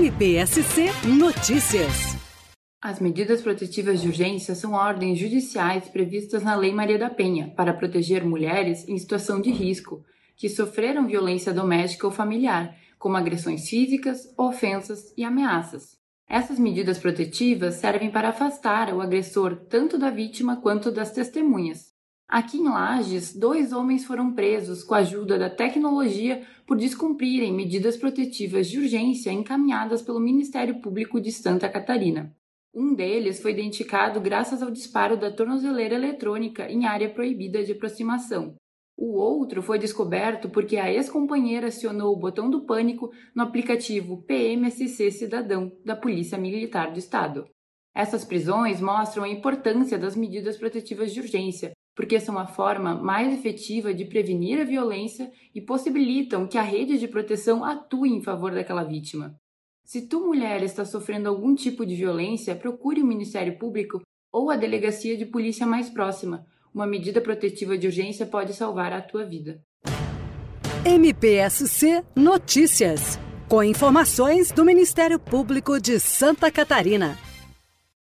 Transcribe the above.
MPSC Notícias. As medidas protetivas de urgência são ordens judiciais previstas na Lei Maria da Penha para proteger mulheres em situação de risco que sofreram violência doméstica ou familiar, como agressões físicas, ofensas e ameaças. Essas medidas protetivas servem para afastar o agressor tanto da vítima quanto das testemunhas. Aqui em Lages, dois homens foram presos com a ajuda da tecnologia por descumprirem medidas protetivas de urgência encaminhadas pelo Ministério Público de Santa Catarina. Um deles foi identificado graças ao disparo da tornozeleira eletrônica em área proibida de aproximação. O outro foi descoberto porque a ex-companheira acionou o botão do pânico no aplicativo PMSC Cidadão da Polícia Militar do Estado. Essas prisões mostram a importância das medidas protetivas de urgência, porque são a forma mais efetiva de prevenir a violência e possibilitam que a rede de proteção atue em favor daquela vítima. Se tu, mulher, está sofrendo algum tipo de violência, procure o Ministério Público ou a delegacia de polícia mais próxima. Uma medida protetiva de urgência pode salvar a tua vida. MPSC Notícias. Com informações do Ministério Público de Santa Catarina.